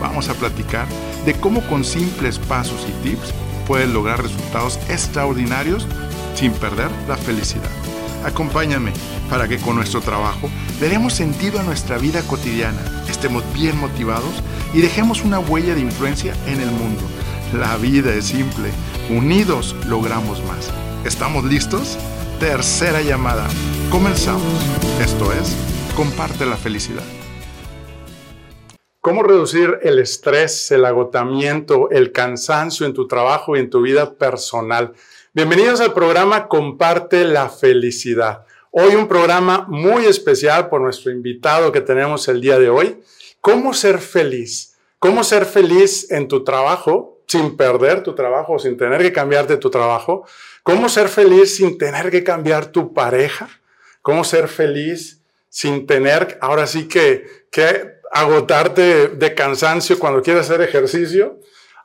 vamos a platicar de cómo con simples pasos y tips puedes lograr resultados extraordinarios sin perder la felicidad. Acompáñame para que con nuestro trabajo le demos sentido a nuestra vida cotidiana, estemos bien motivados y dejemos una huella de influencia en el mundo. La vida es simple, unidos logramos más. ¿Estamos listos? Tercera llamada. Comenzamos. Esto es, comparte la felicidad. ¿Cómo reducir el estrés, el agotamiento, el cansancio en tu trabajo y en tu vida personal? Bienvenidos al programa Comparte la Felicidad. Hoy un programa muy especial por nuestro invitado que tenemos el día de hoy. ¿Cómo ser feliz? ¿Cómo ser feliz en tu trabajo sin perder tu trabajo, sin tener que cambiarte tu trabajo? ¿Cómo ser feliz sin tener que cambiar tu pareja? ¿Cómo ser feliz sin tener, ahora sí que, que agotarte de cansancio cuando quieres hacer ejercicio.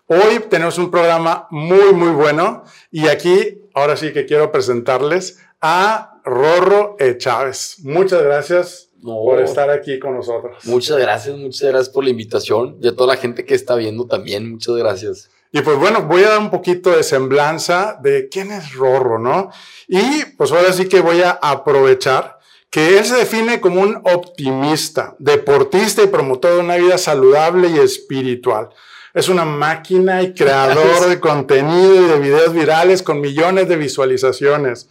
Hoy tenemos un programa muy, muy bueno y aquí, ahora sí que quiero presentarles a Rorro e. Chávez. Muchas gracias por estar aquí con nosotros. Muchas gracias, muchas gracias por la invitación y a toda la gente que está viendo también, muchas gracias. Y pues bueno, voy a dar un poquito de semblanza de quién es Rorro, ¿no? Y pues ahora sí que voy a aprovechar que él se define como un optimista, deportista y promotor de una vida saludable y espiritual. Es una máquina y creador de contenido y de videos virales con millones de visualizaciones.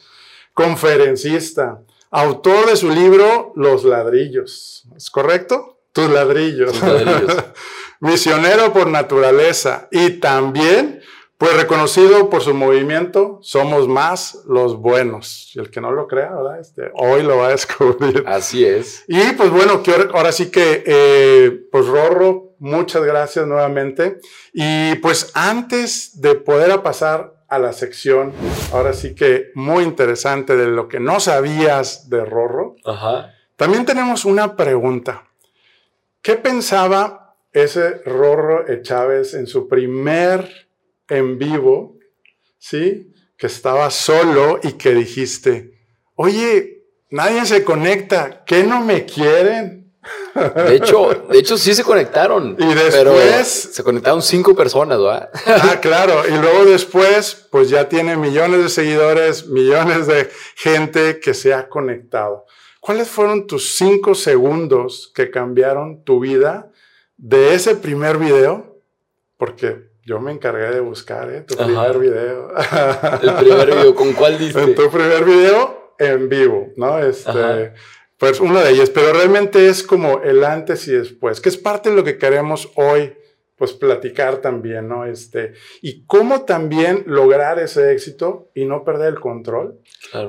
Conferencista, autor de su libro Los ladrillos. ¿Es correcto? Tus ladrillos. Tus ladrillos. Misionero por naturaleza y también pues reconocido por su movimiento, somos más los buenos. Y el que no lo crea, ¿verdad? Este, hoy lo va a descubrir. Así es. Y pues bueno, ahora sí que, eh, pues Rorro, muchas gracias nuevamente. Y pues antes de poder pasar a la sección, ahora sí que muy interesante de lo que no sabías de Rorro, Ajá. también tenemos una pregunta. ¿Qué pensaba ese Rorro Chávez en su primer en vivo, ¿sí? Que estaba solo y que dijiste, oye, nadie se conecta, ¿qué no me quieren? De hecho, de hecho sí se conectaron. Y después se conectaron cinco personas, ¿verdad? Ah, claro. Y luego después, pues ya tiene millones de seguidores, millones de gente que se ha conectado. ¿Cuáles fueron tus cinco segundos que cambiaron tu vida de ese primer video? Porque yo me encargué de buscar ¿eh? tu primer video. El primer video, ¿con cuál diste? En tu primer video en vivo, ¿no? Este, pues uno de ellos, pero realmente es como el antes y después, que es parte de lo que queremos hoy, pues platicar también, ¿no? Este, y cómo también lograr ese éxito y no perder el control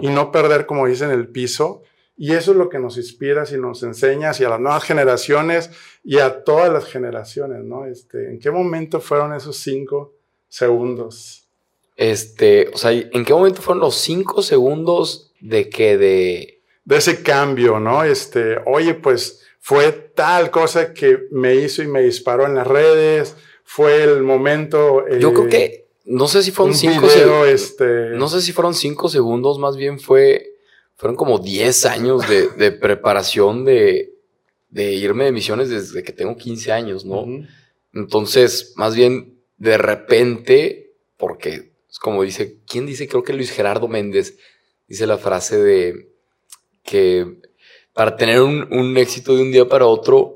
y no perder, como dicen, el piso y eso es lo que nos inspira y nos enseña hacia las nuevas generaciones y a todas las generaciones, ¿no? Este, ¿En qué momento fueron esos cinco segundos? Este, o sea, ¿en qué momento fueron los cinco segundos de que de... De ese cambio, ¿no? Este, oye, pues fue tal cosa que me hizo y me disparó en las redes, fue el momento... Yo creo que, no sé si fueron cinco segundos. Este... No sé si fueron cinco segundos, más bien fue fueron como 10 años de, preparación de, irme de misiones desde que tengo 15 años, ¿no? Entonces, más bien, de repente, porque es como dice, ¿quién dice? Creo que Luis Gerardo Méndez dice la frase de que para tener un, un éxito de un día para otro,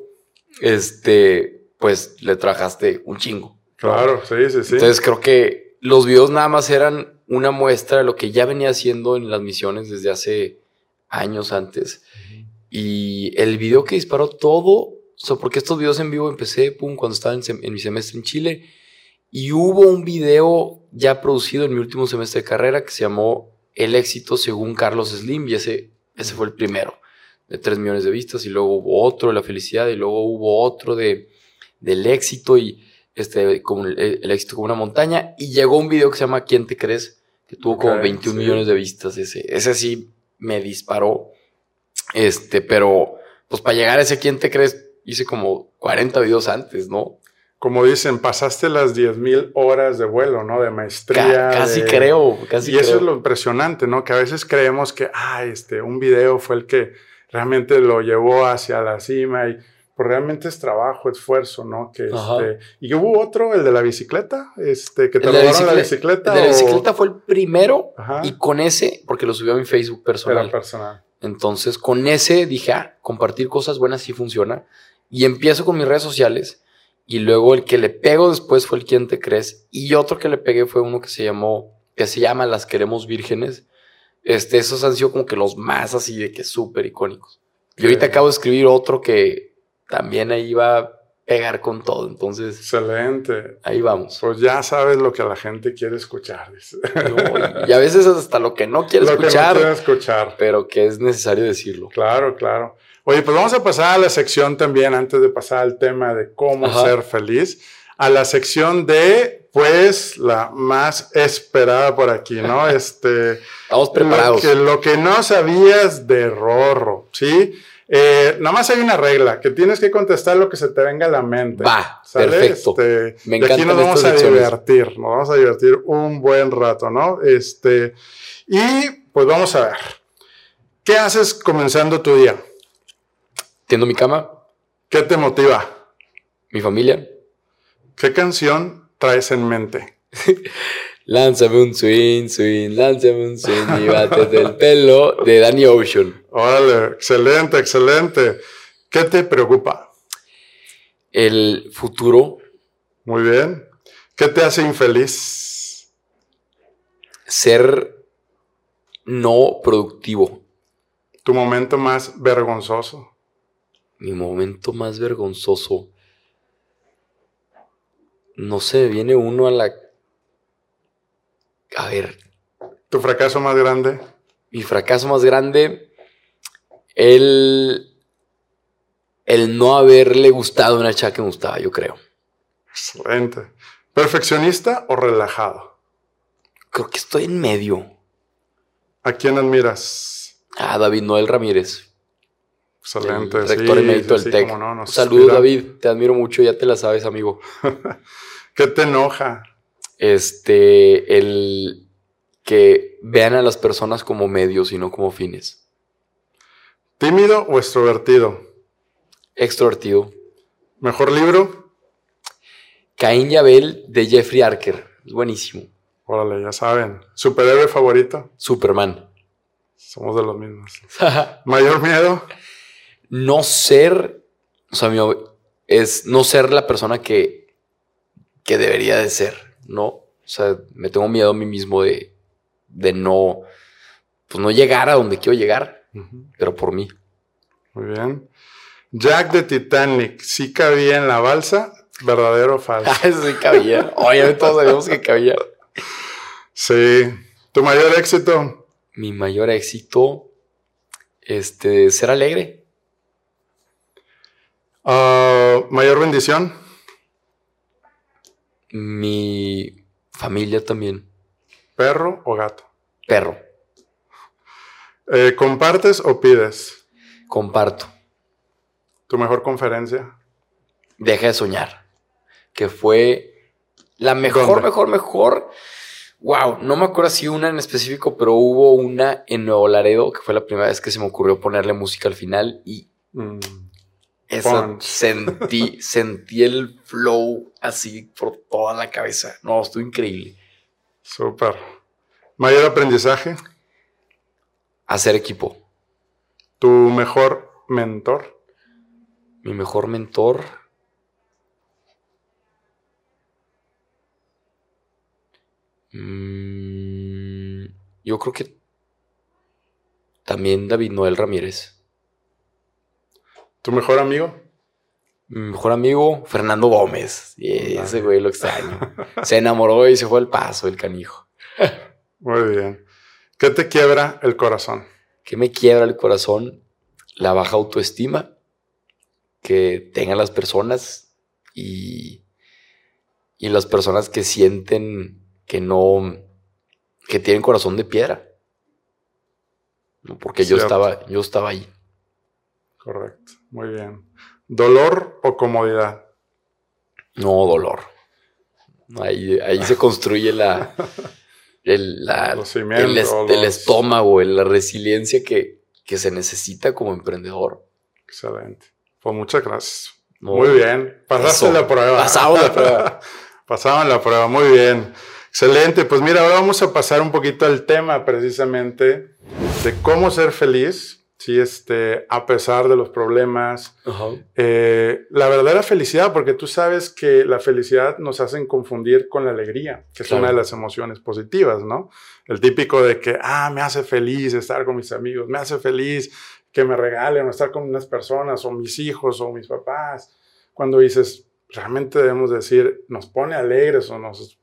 este, pues le trabajaste un chingo. Claro, sí, sí, sí. Entonces creo que los videos nada más eran una muestra de lo que ya venía haciendo en las misiones desde hace años antes. Y el video que disparó todo, porque estos videos en vivo empecé, pum, cuando estaba en, mi semestre en Chile. Y hubo un video ya producido en mi último semestre de carrera que se llamó El éxito según Carlos Slim, y ese, ese fue el primero, de 3 millones de vistas, y luego hubo otro de la felicidad, y luego hubo otro de, del éxito, y este, como el, éxito como una montaña, y llegó un video que se llama ¿Quién te crees? que tuvo como 21 millones de vistas ese. Ese sí me disparó. Este, pero pues para llegar a ese ¿Quién te crees? Hice como 40 videos antes, ¿no? Como dicen, pasaste las 10.000 horas de vuelo, ¿no? De maestría. casi creo, casi Y eso es lo impresionante, ¿no? Que a veces creemos que, ah, este, un video fue el que realmente lo llevó hacia la cima y pues realmente es trabajo, esfuerzo, ¿no? Que este, y hubo otro, el de la bicicleta, este, que te robaron la bicicleta. El de la bicicleta fue el primero y con ese, porque lo subió a mi Facebook personal. Era personal. Entonces, con ese dije, ah, compartir cosas buenas sí funciona. Y empiezo con mis redes sociales. Y luego el que le pego después fue el Quién te crees. Y otro que le pegué fue uno que se llamó, que se llama Las queremos vírgenes. Este, esos han sido como que los más así de que súper icónicos. Y ahorita acabo de escribir otro que también ahí va a pegar con todo. Entonces. Excelente. Ahí vamos. Pues ya sabes lo que la gente quiere escuchar. y, a veces hasta lo que no quiere escuchar. escuchar. Pero que es necesario decirlo. Claro, claro. Oye, pues vamos a pasar a la sección también, antes de pasar al tema de cómo ser feliz, a la sección de, pues, la más esperada por aquí, ¿no? Este. Estamos preparados. Lo que, lo que no sabías de Rorro, ¿sí? Eh, nada más hay una regla, que tienes que contestar lo que se te venga a la mente. Va, perfecto. Este, Me encanta. Aquí nos vamos a divertir, nos vamos a divertir un buen rato, ¿no? Este, y pues vamos a ver. ¿Qué haces comenzando tu día? Tiendo mi cama. ¿Qué te motiva? Mi familia. ¿Qué canción traes en mente? Lánzame un swing, swing, lánzame un swing y bátete el pelo de Danny Ocean. Órale, excelente, excelente. ¿Qué te preocupa? El futuro. Muy bien. ¿Qué te hace infeliz? Ser no productivo. ¿Tu momento más vergonzoso? Mi momento más vergonzoso. No sé, viene uno a la a ver. ¿Tu fracaso más grande? Mi fracaso más grande, el, el no haberle gustado una chica que me gustaba, yo creo. Excelente. ¿Perfeccionista o relajado? Creo que estoy en medio. ¿A quién admiras? A David Noel Ramírez. Excelente. El rector emérito del TEC. Saludos, David. Te admiro mucho, ya te la sabes, amigo. ¿Qué te enoja? este, el que vean a las personas como medios y no como fines. ¿Tímido o extrovertido? Extrovertido. ¿Mejor libro? Caín y Abel de Jeffrey Archer. Es buenísimo. Órale, ya saben. ¿Superhéroe favorito? Superman. Somos de los mismos. ¿Mayor miedo? No ser, o sea, es no ser la persona que, que debería de ser no. O sea, me tengo miedo a mí mismo de, de no, pues no llegar a donde quiero llegar, pero por mí. Muy bien. Jack de Titanic, ¿sí cabía en la balsa? ¿Verdadero o falso? sí cabía. Oye, todos sabemos que cabía. Sí. ¿Tu mayor éxito? Mi mayor éxito, este, ser alegre. Ah, ¿Mayor bendición? Mi familia también. ¿Perro o gato? Perro. Eh, ¿Compartes o pides? Comparto. ¿Tu mejor conferencia? Deja de soñar. Que fue la mejor, mejor, mejor. Wow, no me acuerdo si una en específico, pero hubo una en Nuevo Laredo, que fue la primera vez que se me ocurrió ponerle música al final y mm. Eso sentí, sentí el flow así por toda la cabeza. No, estuvo increíble. Súper. ¿Mayor aprendizaje? Hacer equipo. ¿Tu mejor mentor? Mi mejor mentor. Mm, yo creo que también David Noel Ramírez. ¿Tu mejor amigo? Mi mejor amigo, Fernando Gómez. Ese güey lo extraño. se enamoró y se fue al paso, el canijo. Muy bien. ¿Qué te quiebra el corazón? ¿Qué me quiebra el corazón? La baja autoestima que tengan las personas y y las personas que sienten que no, que tienen corazón de piedra. Porque yo estaba, yo estaba ahí. Correcto, muy bien. ¿Dolor o comodidad? No, dolor. Ahí, ahí se construye la, el, el, estómago, la resiliencia que, que, se necesita como emprendedor. Excelente. Pues muchas gracias. muy bien. Pasaste la prueba. Pasamos la prueba. Pasaban la prueba. Muy bien. Excelente. Pues mira, ahora vamos a pasar un poquito al tema precisamente de cómo ser feliz sí, este, a pesar de los problemas. Eh, la verdadera felicidad, porque tú sabes que la felicidad nos hacen confundir con la alegría, que es una de las emociones positivas, ¿no? El típico de que, ah, me hace feliz estar con mis amigos, me hace feliz que me regalen o estar con unas personas, o mis hijos, o mis papás. Cuando dices, realmente debemos decir, nos pone alegres o nos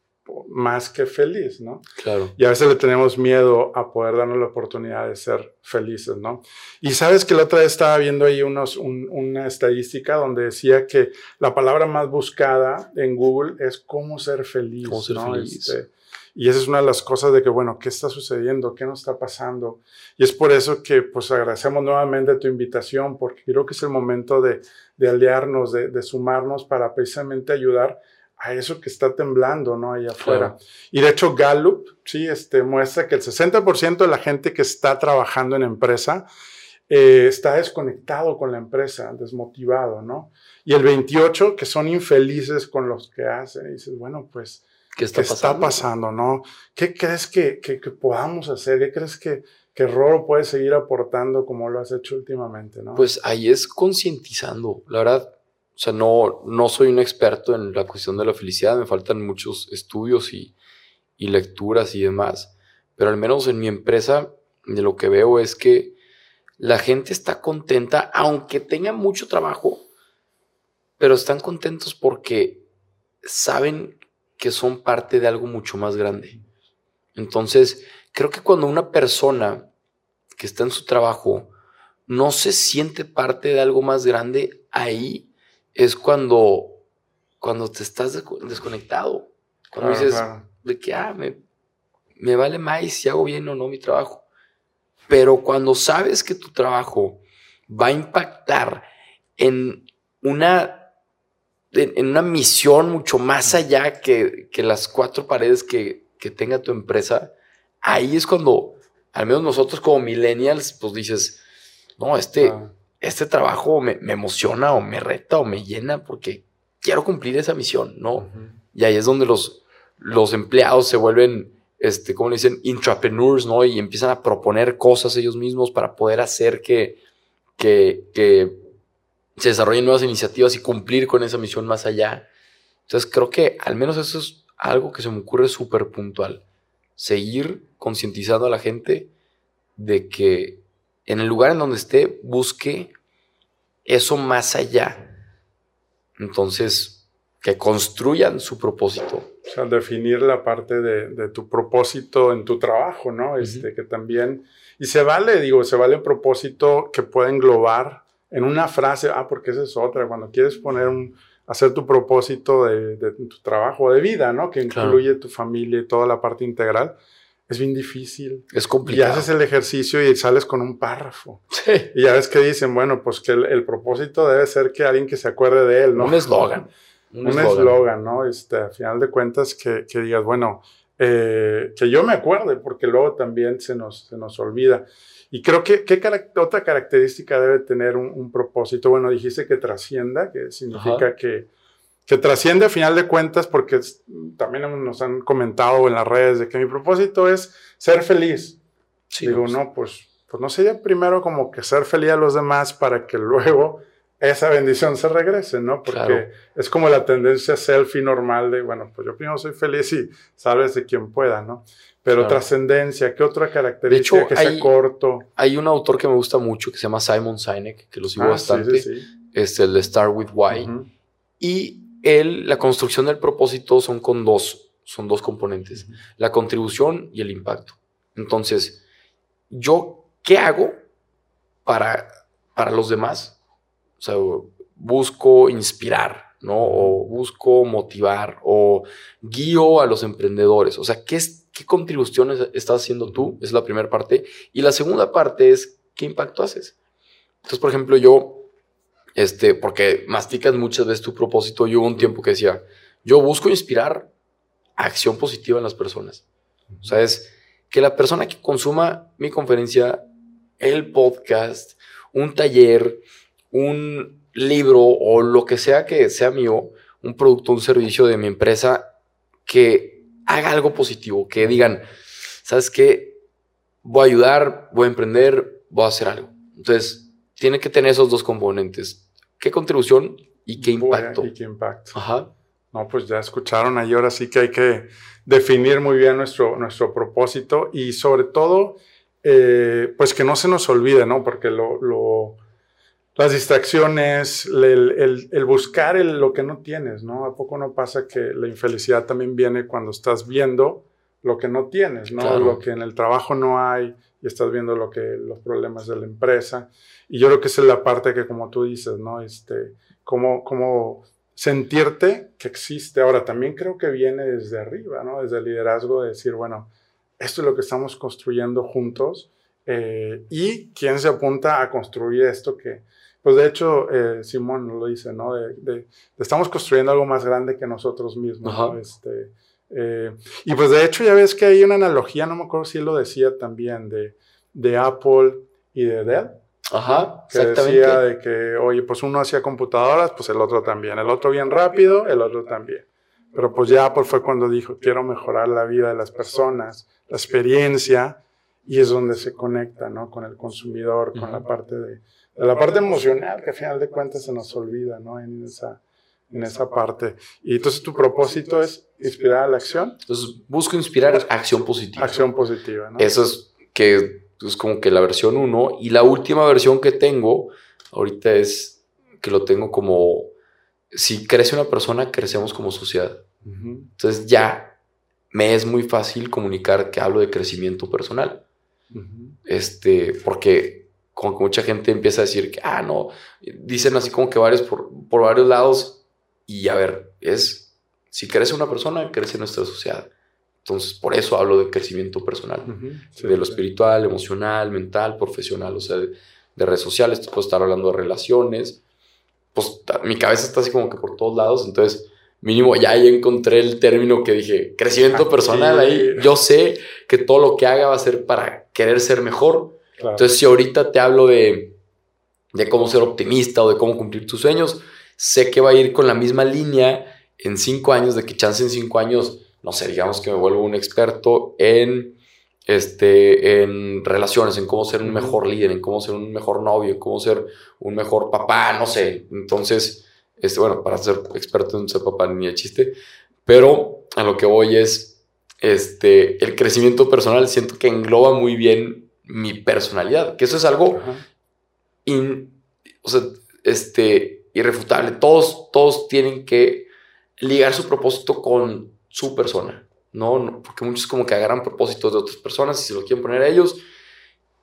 más que feliz, ¿no? Claro. Y a veces le tenemos miedo a poder darnos la oportunidad de ser felices, ¿no? Y sabes que la otra vez estaba viendo ahí unos, una estadística donde decía que la palabra más buscada en Google es cómo ser feliz, ¿Cómo ser feliz? Este, y esa es una de las cosas de que, bueno, ¿qué está sucediendo? ¿Qué nos está pasando? Y es por eso que, pues, agradecemos nuevamente tu invitación, porque creo que es el momento de, de aliarnos, de, de sumarnos para precisamente ayudar a eso que está temblando, ¿no? Ahí afuera. Y de hecho, Gallup, sí, este, muestra que el 60% de la gente que está trabajando en empresa eh, está desconectado con la empresa, desmotivado, ¿no? Y el 28% que son infelices con los que hacen. Y dices, bueno, pues, ¿qué está, pasando? no? ¿Qué crees que, que, podamos hacer? ¿Qué crees que, que Roro puede seguir aportando como lo has hecho últimamente, no? Pues ahí es concientizando. La verdad, sea, no, no soy un experto en la cuestión de la felicidad, me faltan muchos estudios y, y lecturas y demás, pero al menos en mi empresa de lo que veo es que la gente está contenta, aunque tenga mucho trabajo, pero están contentos porque saben que son parte de algo mucho más grande. Entonces, creo que cuando una persona que está en su trabajo no se siente parte de algo más grande, ahí es cuando, cuando te estás desconectado. Cuando dices de que, ah, me, me vale más si hago bien o no mi trabajo. Pero cuando sabes que tu trabajo va a impactar en una, en, una misión mucho más allá que, que las cuatro paredes que, que, tenga tu empresa, ahí es cuando, al menos nosotros como millennials, pues dices, no, este, este trabajo me, emociona o me reta o me llena porque quiero cumplir esa misión, ¿no? Y ahí es donde los, los empleados se vuelven, este, como le dicen, intrapreneurs, ¿no? Y empiezan a proponer cosas ellos mismos para poder hacer que, que, que se desarrollen nuevas iniciativas y cumplir con esa misión más allá. Entonces creo que al menos eso es algo que se me ocurre súper puntual. Seguir concientizando a la gente de que en el lugar en donde esté, busque eso más allá. Entonces, que construyan su propósito. O sea, definir la parte de, tu propósito en tu trabajo, ¿no? Este, que también, y se vale, digo, se vale propósito que pueda englobar en una frase, ah, porque esa es otra, cuando quieres poner un, hacer tu propósito de, tu trabajo, de vida, ¿no? Que incluye tu familia y toda la parte integral es bien difícil. Es complicado. Y haces el ejercicio y sales con un párrafo. Sí. Y ya ves que dicen, bueno, pues que el, propósito debe ser que alguien que se acuerde de él, ¿no? Un eslogan. Un eslogan, ¿no? Este, a final de cuentas, que, que digas, bueno, eh, que yo me acuerde, porque luego también se nos, se nos olvida. Y creo que ¿qué otra característica debe tener un, propósito? Bueno, dijiste que trascienda, que significa que que trasciende a final de cuentas porque también nos han comentado en las redes de que mi propósito es ser feliz. Digo, pues. no, pues, pues no sería primero como que ser feliz a los demás para que luego esa bendición se regrese, ¿no? Porque es como la tendencia selfie normal de, bueno, pues yo primero soy feliz y sabes de quien pueda, ¿no? Pero trascendencia, ¿qué otra característica que sea corto? Hay un autor que me gusta mucho que se llama Simon Sinek, que lo sigo ah, bastante. Es el de Start with Why. Y el, la construcción del propósito son con dos, son dos componentes, la contribución y el impacto. Entonces, ¿yo qué hago para, para los demás? O sea, busco inspirar, ¿no? O busco motivar o guío a los emprendedores. O sea, ¿qué, es, qué contribuciones estás haciendo tú? Es la primera parte. Y la segunda parte es, ¿qué impacto haces? Entonces, por ejemplo, yo, este, porque masticas muchas veces tu propósito, yo hubo un tiempo que decía, yo busco inspirar acción positiva en las personas. O sea, es que la persona que consuma mi conferencia, el podcast, un taller, un libro o lo que sea que sea mío, un producto, un servicio de mi empresa, que haga algo positivo, que digan, ¿sabes qué? Voy a ayudar, voy a emprender, voy a hacer algo. Entonces, tiene que tener esos dos componentes. ¿Qué contribución y qué impacto? Y qué impacto. Ajá. No, pues ya escucharon ahí, ahora sí que hay que definir muy bien nuestro, nuestro propósito y sobre todo, eh, pues que no se nos olvide, ¿no? Porque lo, las distracciones, el, el, buscar lo que no tienes, ¿no? ¿A poco no pasa que la infelicidad también viene cuando estás viendo lo que no tienes, ¿no? Lo que en el trabajo no hay y estás viendo lo que, los problemas de la empresa. Y yo creo que esa es la parte que, como tú dices, ¿no? Este, cómo, cómo sentirte que existe. Ahora, también creo que viene desde arriba, ¿no? Desde el liderazgo de decir, bueno, esto es lo que estamos construyendo juntos eh, y quién se apunta a construir esto que, pues de hecho, eh, Simón lo dice, ¿no? De, estamos construyendo algo más grande que nosotros mismos, ¿no? Este, eh, y pues de hecho ya ves que hay una analogía, no me acuerdo si él lo decía también, de, de Apple y de Dell. Ajá, que decía de que, oye, pues uno hacía computadoras, pues el otro también. El otro bien rápido, el otro también. Pero pues ya Apple fue cuando dijo, quiero mejorar la vida de las personas, la experiencia, y es donde se conecta, ¿no? Con el consumidor, con la parte de, la parte emocional, que al final de cuentas se nos olvida, ¿no? En esa, en esa parte. Y entonces tu propósito es inspirar a la acción. Entonces busco inspirar acción positiva. Acción positiva, ¿no? Eso es que es como que la versión 1 y la última versión que tengo ahorita es que lo tengo como si crece una persona, crecemos como sociedad. Entonces ya me es muy fácil comunicar que hablo de crecimiento personal. Este, porque como que mucha gente empieza a decir que, ah, no, dicen así como que varios por, por varios lados y a ver, es, si crece una persona, crece nuestra sociedad. Entonces, por eso hablo de crecimiento personal, de lo espiritual, emocional, mental, profesional, o sea, de, redes sociales, puedo estar hablando de relaciones, pues mi cabeza está así como que por todos lados, entonces mínimo ya ahí encontré el término que dije, crecimiento personal, ahí yo sé que todo lo que haga va a ser para querer ser mejor. Entonces, si ahorita te hablo de, de cómo ser optimista o de cómo cumplir tus sueños, sé que va a ir con la misma línea en cinco años, de que chance en cinco años no sé, digamos que me vuelvo un experto en, este, en relaciones, en cómo ser un mejor líder, en cómo ser un mejor novio, en cómo ser un mejor papá, no sé. Entonces, este, bueno, para ser experto en ser papá ni de chiste, pero a lo que voy es, este, el crecimiento personal siento que engloba muy bien mi personalidad, que eso es algo, o sea, este, irrefutable. Todos, todos tienen que ligar su propósito con su persona, ¿no? Porque muchos como que agarran propósitos de otras personas y se lo quieren poner a ellos.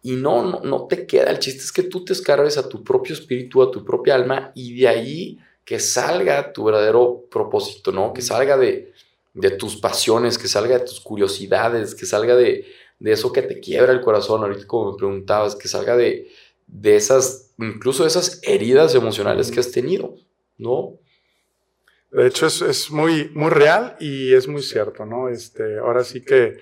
Y no, no, no te queda. El chiste es que tú te escarbes a tu propio espíritu, a tu propia alma y de ahí que salga tu verdadero propósito, ¿no? Que salga de, de tus pasiones, que salga de tus curiosidades, que salga de, de eso que te quiebra el corazón. Ahorita como me preguntabas, que salga de, de esas, incluso de esas heridas emocionales que has tenido, ¿no? De hecho, es, es, muy, muy real y es muy cierto, ¿no? Este, ahora sí que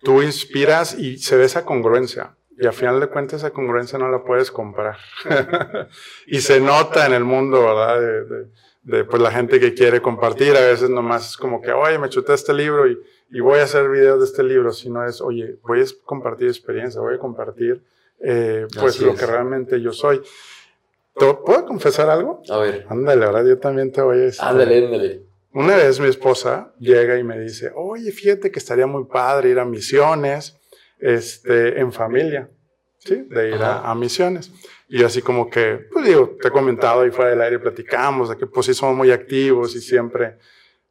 tú inspiras y se ve esa congruencia. Y al final de cuentas esa congruencia no la puedes comprar. y se nota en el mundo, ¿verdad? De, pues la gente que quiere compartir. A veces nomás es como que, oye, me chuté este libro y, y voy a hacer videos de este libro. Si no es, oye, voy a compartir experiencia, voy a compartir eh, pues lo que realmente yo soy. ¿Puedo confesar algo? A ver. Ándale, ahora yo también te voy a decir. Ándale, ándale. Una vez mi esposa llega y me dice, oye, fíjate que estaría muy padre ir a misiones, este, en familia, ¿sí? De ir a, misiones. Y así como que, pues digo, te he comentado ahí fuera del aire, platicamos de que pues sí somos muy activos y siempre,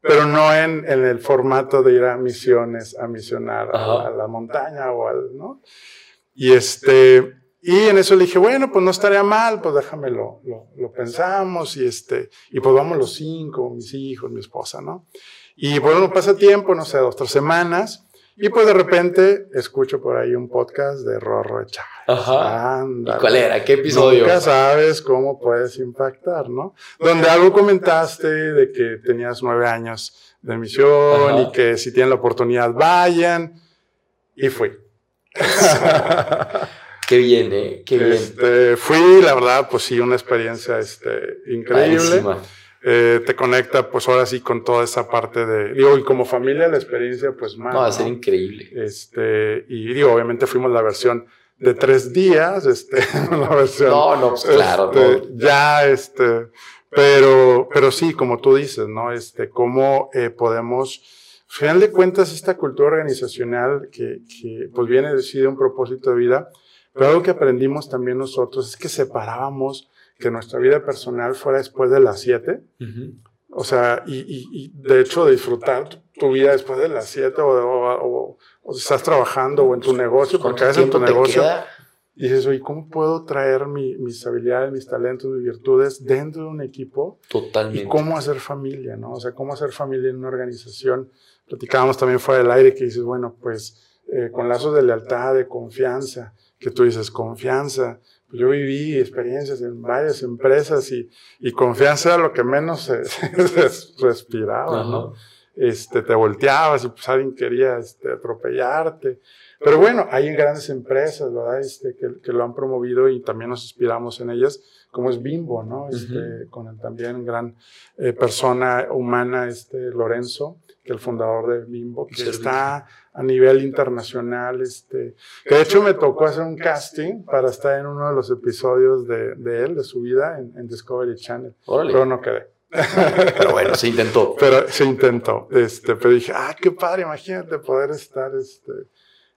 pero no en, en el formato de ir a misiones, a misionar a, a, la montaña o al, ¿no? Y este, Y en eso le dije, bueno, pues no estaría mal, pues déjamelo, lo, lo, pensamos y este, y pues vamos los cinco, mis hijos, mi esposa, ¿no? Y bueno, pasa tiempo, no sé, dos, tres semanas, y pues de repente escucho por ahí un podcast de Rorro Chávez. Ajá. ¿Y cuál era? ¿Qué episodio? Nunca sabes cómo puedes impactar, ¿no? Donde algo comentaste de que tenías nueve años de misión y que si tienen la oportunidad vayan. Y fui. Qué bien, ¿eh? Qué bien. Este, fui, la verdad, pues sí, una experiencia este, increíble. Eh, te conecta, pues ahora sí, con toda esa parte de. Digo, y como familia, la experiencia, pues más. No, va a ser increíble. Este, y digo, obviamente fuimos la versión de tres días, este, la versión. No, no, pues claro. Este, ya, este. Pero, pero sí, como tú dices, ¿no? Este, cómo eh, podemos. Al final de cuentas, esta cultura organizacional que, que pues viene de un propósito de vida, pero algo que aprendimos también nosotros es que separábamos que nuestra vida personal fuera después de las 7. O sea, y, y, de hecho disfrutar tu vida después de las 7 o, o, o, estás trabajando o en tu negocio, porque a veces en tu negocio y dices, oye, ¿cómo puedo traer mi, mis habilidades, mis talentos, mis virtudes dentro de un equipo? Totalmente. Y cómo hacer familia, ¿no? O sea, cómo hacer familia en una organización. Platicábamos también fuera del aire que dices, bueno, pues eh, con lazos de lealtad, de confianza, que tú dices, confianza, pues yo viví experiencias en varias empresas y, y confianza era lo que menos se, respiraba, ¿no? Este, te volteabas y pues alguien quería este, atropellarte. Pero bueno, hay grandes empresas, ¿verdad? Este, que, que, lo han promovido y también nos inspiramos en ellas, como es Bimbo, ¿no? Este, Con el también gran eh, persona humana, este, Lorenzo, que el fundador de Bimbo, que está a nivel internacional, este, que de hecho me tocó hacer un casting para estar en uno de los episodios de, de él, de su vida, en, Discovery Channel. Pero no quedé. Pero bueno, se intentó. Pero se intentó. Este, pero dije, ah, qué padre, imagínate poder estar este,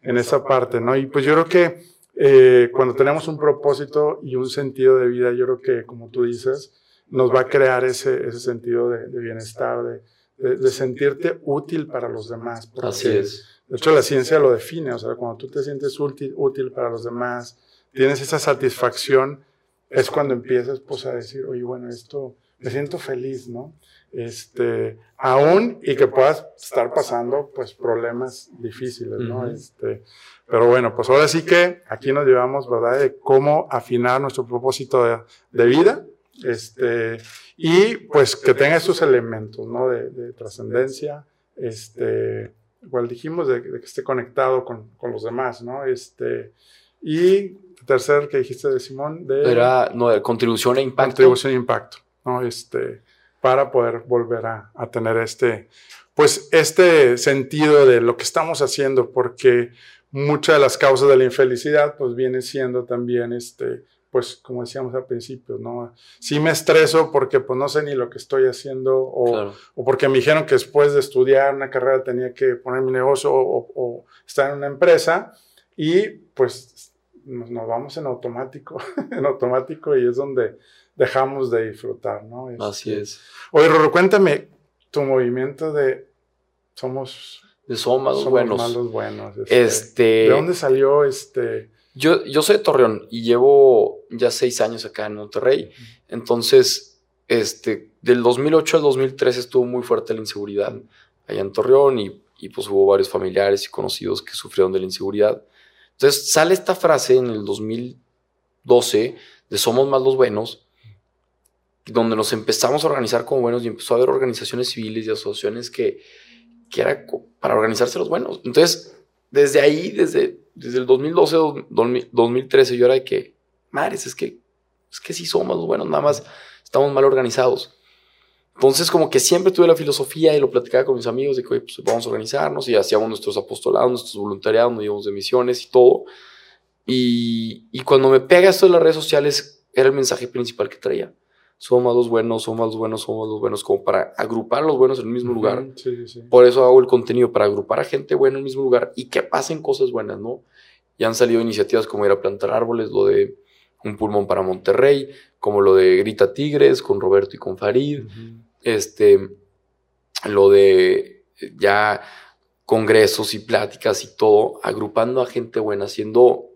en esa parte, ¿no? Y pues yo creo que eh, cuando tenemos un propósito y un sentido de vida, yo creo que, como tú dices, nos va a crear ese, ese sentido de, de bienestar, de, de, sentirte útil para los demás. Así es. De hecho, la ciencia lo define, o sea, cuando tú te sientes útil, útil para los demás, tienes esa satisfacción, es cuando empiezas pues a decir, oye, bueno, esto, me siento feliz, ¿no? Este, aún y que puedas estar pasando pues problemas difíciles, ¿no? Este, pero bueno, pues ahora sí que aquí nos llevamos, ¿verdad? De cómo afinar nuestro propósito de, de vida este, y pues que tenga esos elementos, ¿no? De, de trascendencia, este, igual dijimos, de, que esté conectado con, con, los demás, ¿no? Este, y tercer que dijiste de Simón, de... Era, no, de contribución e impacto. Contribución e impacto, ¿no? Este, para poder volver a, a tener este, pues este sentido de lo que estamos haciendo, porque muchas de las causas de la infelicidad, pues viene siendo también este, pues como decíamos al principio, ¿no? Sí me estreso porque pues no sé ni lo que estoy haciendo o, o porque me dijeron que después de estudiar una carrera tenía que poner mi negocio o, o estar en una empresa y pues nos, nos, vamos en automático, en automático y es donde dejamos de disfrutar, ¿no? Así este, es. Oye, Roro, cuéntame tu movimiento de somos... De somos malos buenos. Malos buenos. Este, este, ¿De dónde salió este yo, yo soy de Torreón y llevo ya seis años acá en Monterrey. Entonces, este, del 2008 al 2013 estuvo muy fuerte la inseguridad allá en Torreón y, y pues hubo varios familiares y conocidos que sufrieron de la inseguridad. Entonces sale esta frase en el 2012 de Somos más los buenos, donde nos empezamos a organizar como buenos y empezó a haber organizaciones civiles y asociaciones que, que era para organizarse los buenos. Entonces, desde ahí, desde desde el 2012 2013 yo era de que, madres, es que, es que sí somos los buenos, nada más estamos mal organizados. Entonces, como que siempre tuve la filosofía y lo platicaba con mis amigos de que, pues vamos a organizarnos y hacíamos nuestros apostolados, nuestros voluntariados, nos íbamos de misiones y todo. Y, y cuando me pega esto de las redes sociales, era el mensaje principal que traía somos los buenos, somos los buenos, somos los buenos, como para agrupar a los buenos en el mismo lugar. Por eso hago el contenido, para agrupar a gente buena en el mismo lugar y que pasen cosas buenas, ¿no? Ya han salido iniciativas como ir a plantar árboles, lo de un pulmón para Monterrey, como lo de Grita Tigres con Roberto y con Farid, este, lo de ya congresos y pláticas y todo, agrupando a gente buena, haciendo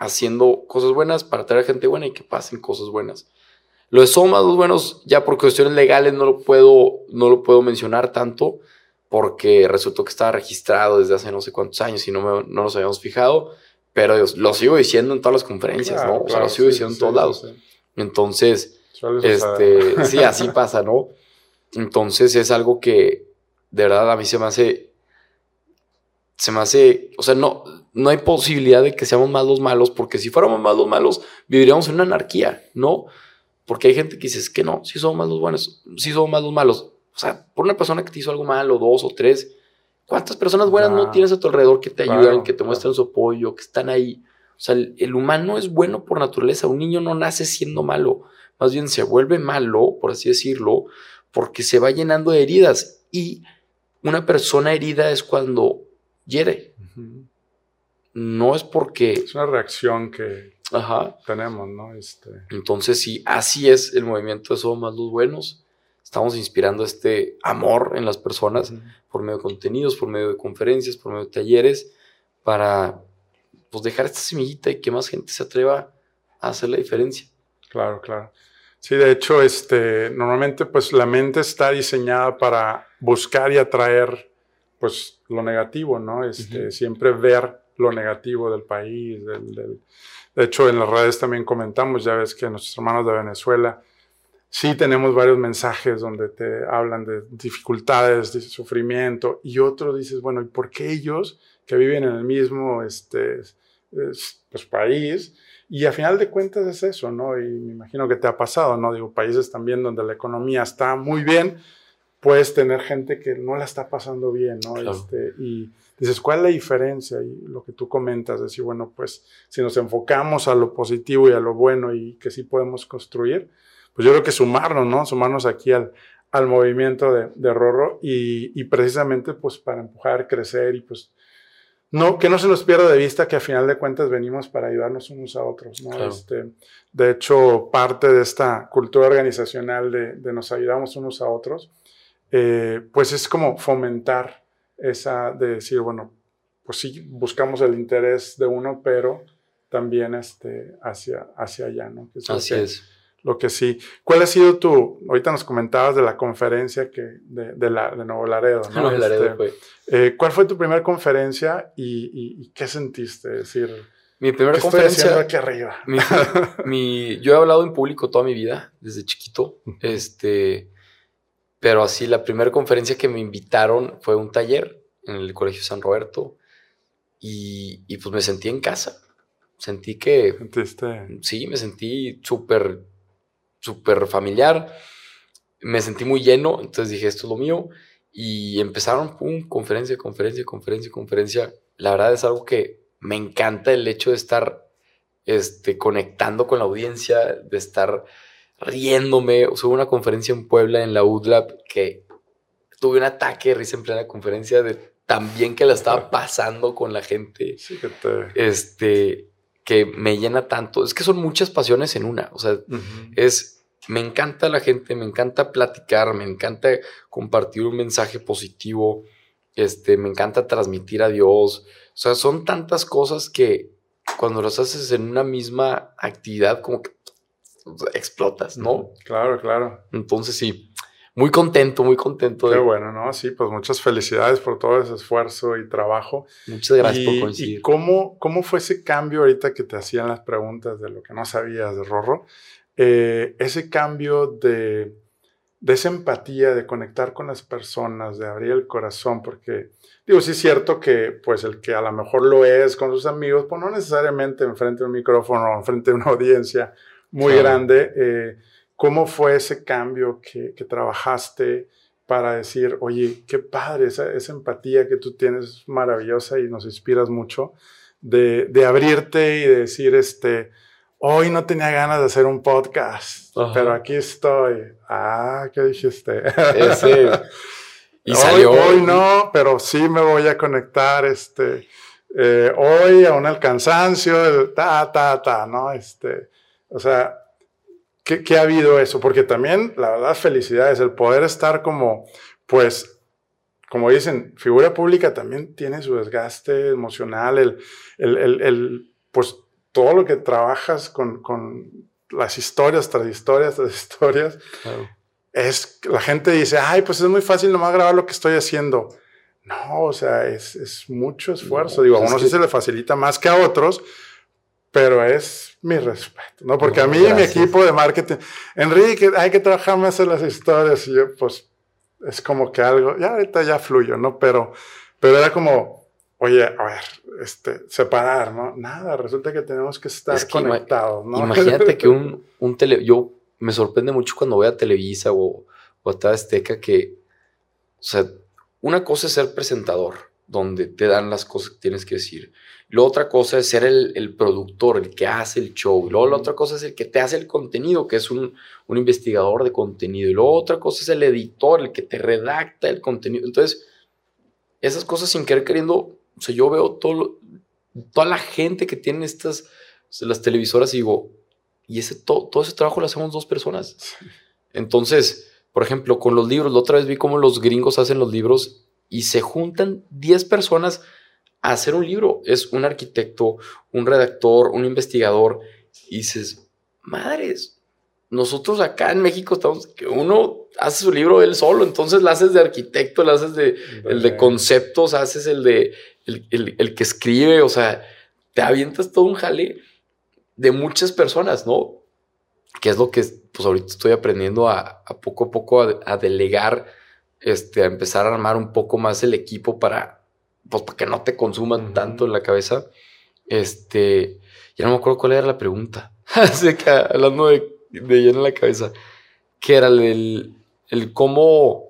haciendo cosas buenas para traer gente buena y que pasen cosas buenas. Lo de Los Buenos, ya por cuestiones legales no lo puedo, no lo puedo mencionar tanto, porque resultó que estaba registrado desde hace no sé cuántos años y no, me, no nos habíamos fijado, pero lo sigo diciendo en todas las conferencias, ¿no? o sea, lo sigo diciendo en todos lados. Entonces, este, sí, así pasa, ¿no? Entonces es algo que de verdad a mí se me hace, se me hace, o sea, no, no hay posibilidad de que seamos más los malos, porque si fuéramos más los malos, viviríamos en una anarquía, ¿no? Porque hay gente que dice, es que no, si somos más los buenos, si somos más los malos. O sea, por una persona que te hizo algo malo, dos o tres, ¿cuántas personas buenas no, tienes a tu alrededor que te ayudan, que te muestran su apoyo, que están ahí? O sea, el, humano es bueno por naturaleza. Un niño no nace siendo malo. Más bien se vuelve malo, por así decirlo, porque se va llenando de heridas. Y una persona herida es cuando hiere. No es porque... Es una reacción que tenemos, ¿no? Este... Entonces, sí, así es el movimiento de Somos Más los Buenos estamos inspirando este amor en las personas por medio de contenidos, por medio de conferencias, por medio de talleres, para pues, dejar esta semillita y que más gente se atreva a hacer la diferencia. Claro, claro. Sí, de hecho, este, normalmente pues la mente está diseñada para buscar y atraer pues lo negativo, ¿no? Este, Siempre ver lo negativo del país. Del, De hecho, en las redes también comentamos, ya ves que nuestros hermanos de Venezuela sí tenemos varios mensajes donde te hablan de dificultades, de sufrimiento, y otro dices, bueno, ¿y por qué ellos que viven en el mismo este, pues, país? Y a final de cuentas es eso, ¿no? Y me imagino que te ha pasado, ¿no? Digo, países también donde la economía está muy bien, puedes tener gente que no la está pasando bien, ¿no? Este, y dices, ¿cuál es la diferencia? Y lo que tú comentas, decir, bueno, pues si nos enfocamos a lo positivo y a lo bueno y que sí podemos construir, pues yo creo que sumarnos, ¿no? Sumarnos aquí al, al movimiento de, de Rorro y, y, precisamente pues para empujar, crecer y pues no, que no se nos pierda de vista que a final de cuentas venimos para ayudarnos unos a otros, ¿no? Este, de hecho, parte de esta cultura organizacional de, de nos ayudamos unos a otros, eh, pues es como fomentar esa de decir, bueno, pues sí, buscamos el interés de uno, pero también este, hacia, hacia allá, ¿no? Así es lo que sí. ¿Cuál ha sido tu, ahorita nos comentabas de la conferencia que, de, de, la, de Nuevo Laredo, ¿no? Nuevo Laredo este, eh, ¿Cuál fue tu primera conferencia y, y, qué sentiste? Es decir, mi primera conferencia. aquí arriba? Mi, yo he hablado en público toda mi vida, desde chiquito. Este, pero así, la primera conferencia que me invitaron fue un taller en el Colegio San Roberto. Y, y pues me sentí en casa. Sentí que. ¿Sentiste? Sí, me sentí súper súper familiar. Me sentí muy lleno, entonces dije, esto es lo mío. Y empezaron, pum, conferencia, conferencia, conferencia, conferencia. La verdad es algo que me encanta el hecho de estar este, conectando con la audiencia, de estar riéndome. Hubo una conferencia en Puebla, en la UDLAP, que tuve un ataque de risa en plena conferencia de tan bien que la estaba pasando con la gente. Sí, que te... Este, que me llena tanto. Es que son muchas pasiones en una. O sea, es, me encanta la gente, me encanta platicar, me encanta compartir un mensaje positivo, este, me encanta transmitir a Dios. O sea, son tantas cosas que cuando las haces en una misma actividad, como que explotas, ¿no? Claro, claro. Entonces sí, muy contento, muy contento. Qué bueno, ¿no? Sí, pues muchas felicidades por todo ese esfuerzo y trabajo. Muchas gracias por coincidir. ¿Y cómo, cómo fue ese cambio ahorita que te hacían las preguntas de lo que no sabías de Rorro? Eh, ese cambio de, de esa empatía, de conectar con las personas, de abrir el corazón, porque digo, sí es cierto que pues el que a lo mejor lo es con sus amigos, pues no necesariamente enfrente de un micrófono o enfrente de una audiencia muy grande. Eh, ¿Cómo fue ese cambio que, trabajaste para decir, oye, qué padre, esa, empatía que tú tienes es maravillosa y nos inspiras mucho, de, abrirte y de decir, este, hoy no tenía ganas de hacer un podcast, pero aquí estoy. Ah, ¿qué dijiste? Ese. Y salió. Hoy, no, pero sí me voy a conectar, este, eh, hoy aún el cansancio, ta, ta, ta, ¿no? Este, o sea, ¿Qué, ha habido eso? Porque también, la verdad, felicidades, el poder estar como, pues, como dicen, figura pública también tiene su desgaste emocional, el, el, el, pues todo lo que trabajas con, con las historias tras historias tras historias, es, la gente dice, ay, pues es muy fácil nomás grabar lo que estoy haciendo. No, o sea, es, es mucho esfuerzo. Digo, a unos sí se le facilita más que a otros, pero es mi respeto, ¿no? Porque a mí y mi equipo de marketing, Enrique, hay que trabajar más en las historias. Y yo, pues, es como que algo, ya ahorita ya fluyo, ¿no? Pero, pero era como, oye, a ver, este, separar, ¿no? Nada, resulta que tenemos que estar conectados, ¿no? Imagínate que un, un tele, yo me sorprende mucho cuando voy a Televisa o, o a Azteca que, o sea, una cosa es ser presentador, donde te dan las cosas que tienes que decir. La otra cosa es ser el, productor, el que hace el show. Y luego la otra cosa es el que te hace el contenido, que es un, investigador de contenido. Y luego otra cosa es el editor, el que te redacta el contenido. Entonces, esas cosas sin querer queriendo, o sea, yo veo todo, toda la gente que tiene estas, las televisoras y digo, y ese, todo, todo ese trabajo lo hacemos dos personas. Entonces, por ejemplo, con los libros, la otra vez vi cómo los gringos hacen los libros y se juntan 10 personas a hacer un libro. Es un arquitecto, un redactor, un investigador. Y dices, madres, nosotros acá en México estamos, que uno hace su libro él solo, entonces lo haces de arquitecto, lo haces de, el de conceptos, haces el de el, el, que escribe, o sea, te avientas todo un jale de muchas personas, ¿no? Que es lo que pues ahorita estoy aprendiendo a, poco a poco a, delegar, este, a empezar a armar un poco más el equipo para, pues, para que no te consuman tanto en la cabeza. Este, ya no me acuerdo cuál era la pregunta. Así que hablando de, de lleno en la cabeza, que era el, el cómo,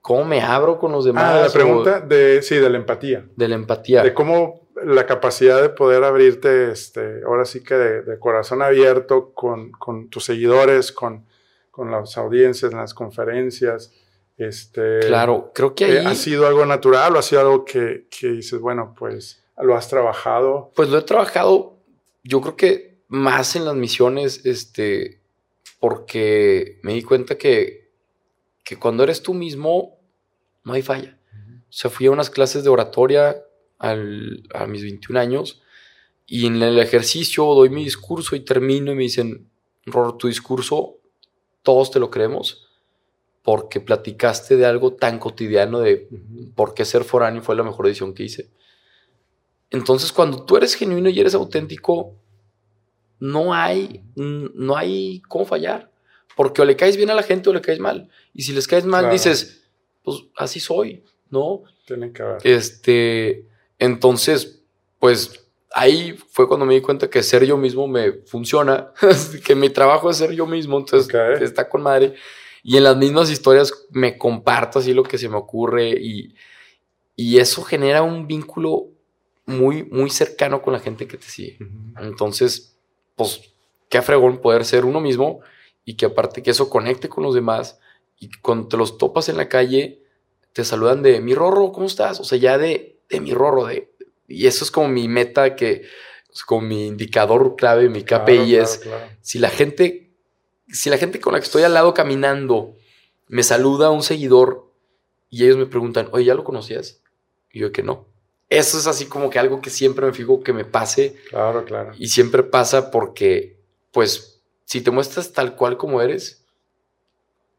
cómo me abro con los demás. Ah, la pregunta de, sí, de la empatía. De la empatía. De cómo la capacidad de poder abrirte, este, ahora sí que de, corazón abierto con, con, tus seguidores, con, con las audiencias, en las conferencias. Este, claro, creo que ahí... ¿Ha sido algo natural o ha sido algo que, que dices, bueno, pues lo has trabajado? Pues lo he trabajado, yo creo que más en las misiones, este, porque me di cuenta que, que cuando eres tú mismo, no hay falla. O sea, fui a unas clases de oratoria a mis 21 años y en el ejercicio doy mi discurso y termino y me dicen, Ror, tu discurso todos te lo creemos porque platicaste de algo tan cotidiano de por qué ser foráneo fue la mejor decisión que hice. Entonces, cuando tú eres genuino y eres auténtico, no hay, no hay cómo fallar. Porque o le caes bien a la gente o le caes mal. Y si les caes mal, dices, pues así soy, ¿no? Tienen que ver. Este, entonces, pues ahí fue cuando me di cuenta que ser yo mismo me funciona, que mi trabajo es ser yo mismo, entonces está con madre. Y en las mismas historias me comparto así lo que se me ocurre y, y eso genera un vínculo muy, muy cercano con la gente que te sigue. Entonces, pues, qué fregón poder ser uno mismo y que aparte que eso conecte con los demás y cuando te los topas en la calle, te saludan de mi rorro, ¿cómo estás? O sea, ya de de mi rorro, de, y eso es como mi meta que, como mi indicador clave, mi KPI es, si la gente, si la gente con la que estoy al lado caminando me saluda a un seguidor y ellos me preguntan, oye, ¿ya lo conocías? Y yo que no. Eso es así como que algo que siempre me fijo que me pase. Claro, claro. Y siempre pasa porque, pues, si te muestras tal cual como eres,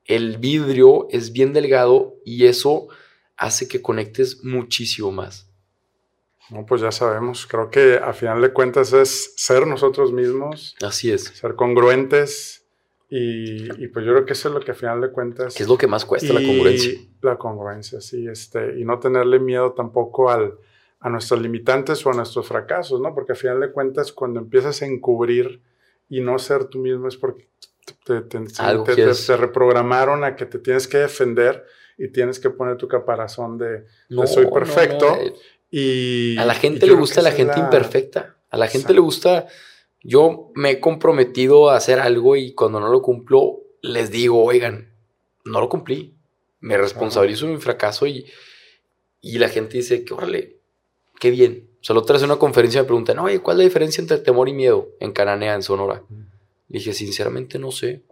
el vidrio es bien delgado y eso hace que conectes muchísimo más. No, pues ya sabemos, creo que a final de cuentas es ser nosotros mismos. Así es. Ser congruentes y, pues yo creo que eso es lo que a final de cuentas... ¿Qué es lo que más cuesta la congruencia? La congruencia, sí, este, y no tenerle miedo tampoco al, a nuestros limitantes o a nuestros fracasos, ¿no? Porque a final de cuentas cuando empiezas a encubrir y no ser tú mismo es porque te, te reprogramaron a que te tienes que defender y tienes que poner tu caparazón de, no, soy perfecto. Eh, y, a la gente le gusta la gente imperfecta. A la gente le gusta. Yo me he comprometido a hacer algo y cuando no lo cumplo, les digo, oigan, no lo cumplí. Me responsabilizo de mi fracaso y, y la gente dice que, órale, qué bien. Solo tras una conferencia me preguntan, oye, ¿cuál es la diferencia entre temor y miedo en Cananea, en Sonora? Le dije, sinceramente no sé.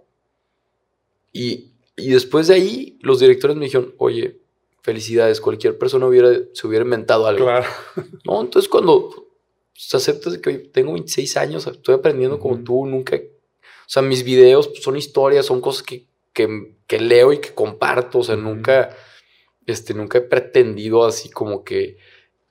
Y y después de ahí, los directores me dijeron, oye, felicidades, cualquier persona hubiera, se hubiera inventado algo. Claro. No, entonces cuando pues, aceptas que tengo 26 años, estoy aprendiendo como tú, nunca, o sea, mis videos pues, son historias, son cosas que, que, leo y que comparto, o sea, nunca, este, nunca he pretendido así como que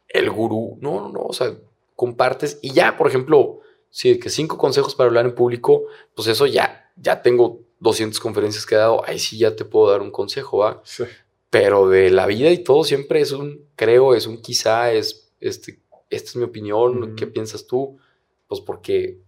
el gurú, no, no, no, o sea, compartes y ya, por ejemplo, si que cinco consejos para hablar en público, pues eso ya, ya tengo 200 conferencias que he dado, ahí sí ya te puedo dar un consejo, ¿va? Sí. Pero de la vida y todo siempre es un creo, es un quizá, es este, esta es mi opinión, ¿qué piensas tú? Pues porque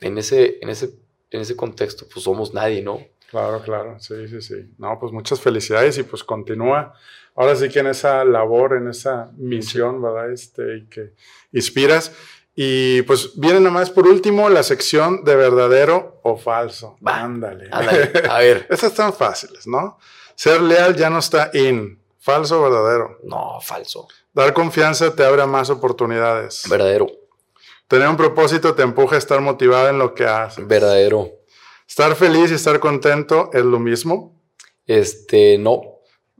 en ese, en ese, en ese contexto, pues somos nadie, ¿no? Claro, claro, sí, sí, sí. No, pues muchas felicidades y pues continúa. Ahora sí que en esa labor, en esa misión, ¿verdad? Este, y que inspiras. Y pues viene nada más por último la sección de verdadero o falso. ándale. Ándale, a ver. Estas están fáciles, ¿no? Ser leal ya no está in. ¿Falso o verdadero? No, falso. Dar confianza te abre más oportunidades. Verdadero. Tener un propósito te empuja a estar motivado en lo que haces. Verdadero. Estar feliz y estar contento es lo mismo. Este, no.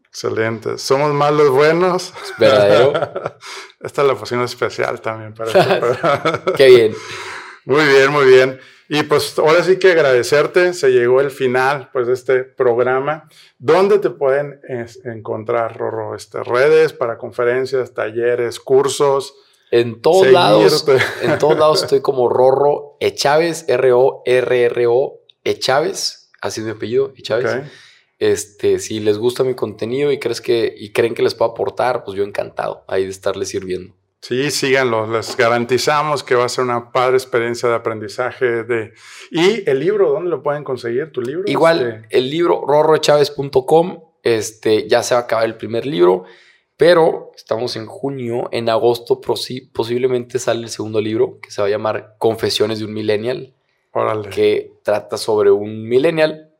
Excelente. Somos más los buenos. Verdadero. Esta es la función especial también para este Qué bien. Muy bien, muy bien. Y pues ahora sí que agradecerte, se llegó el final pues de este programa. ¿Dónde te pueden encontrar, Rorro? Este, redes para conferencias, talleres, cursos. En todos lados, en todos lados estoy como Rorro Echávez, R-O-R-R-O Echávez, así es mi apellido, Echávez. Este, si les gusta mi contenido y crees que y creen que les puedo aportar, pues yo encantado ahí de estarles sirviendo. Sí, síganlo, les garantizamos que va a ser una padre experiencia de aprendizaje. De... ¿Y el libro, dónde lo pueden conseguir? ¿Tu libro? Igual, este el libro rorrochaves.com, este, ya se va a acabar el primer libro, pero estamos en junio, en agosto posiblemente sale el segundo libro, que se va a llamar Confesiones de un Millennial, Órale. que trata sobre un millennial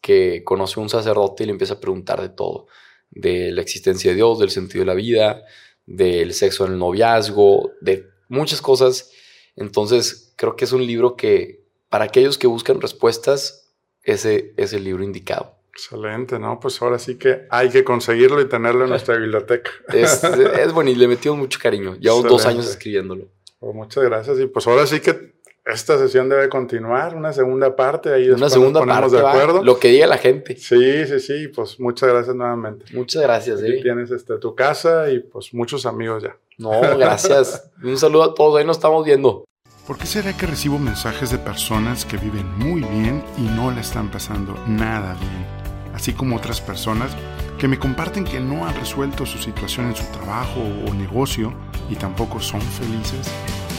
que conoce a un sacerdote y le empieza a preguntar de todo, de la existencia de Dios, del sentido de la vida, del sexo en el noviazgo, de muchas cosas. Entonces, creo que es un libro que para aquellos que buscan respuestas, ese es el libro indicado. Excelente, ¿no? Pues ahora sí que hay que conseguirlo y tenerlo en nuestra biblioteca. Es, es bueno y le metimos mucho cariño. Llevamos dos años escribiéndolo. Pues muchas gracias. Y pues ahora sí que esta sesión debe continuar, una segunda parte, ahí una segunda parte, de acuerdo. lo que diga la gente. Sí, sí, sí, pues muchas gracias nuevamente. Muchas gracias. Aquí tienes este, tu casa y pues muchos amigos ya. No, gracias. Un saludo a todos, ahí nos estamos viendo. ¿Por qué será que recibo mensajes de personas que viven muy bien y no le están pasando nada bien? Así como otras personas que me comparten que no han resuelto su situación en su trabajo o negocio y tampoco son felices.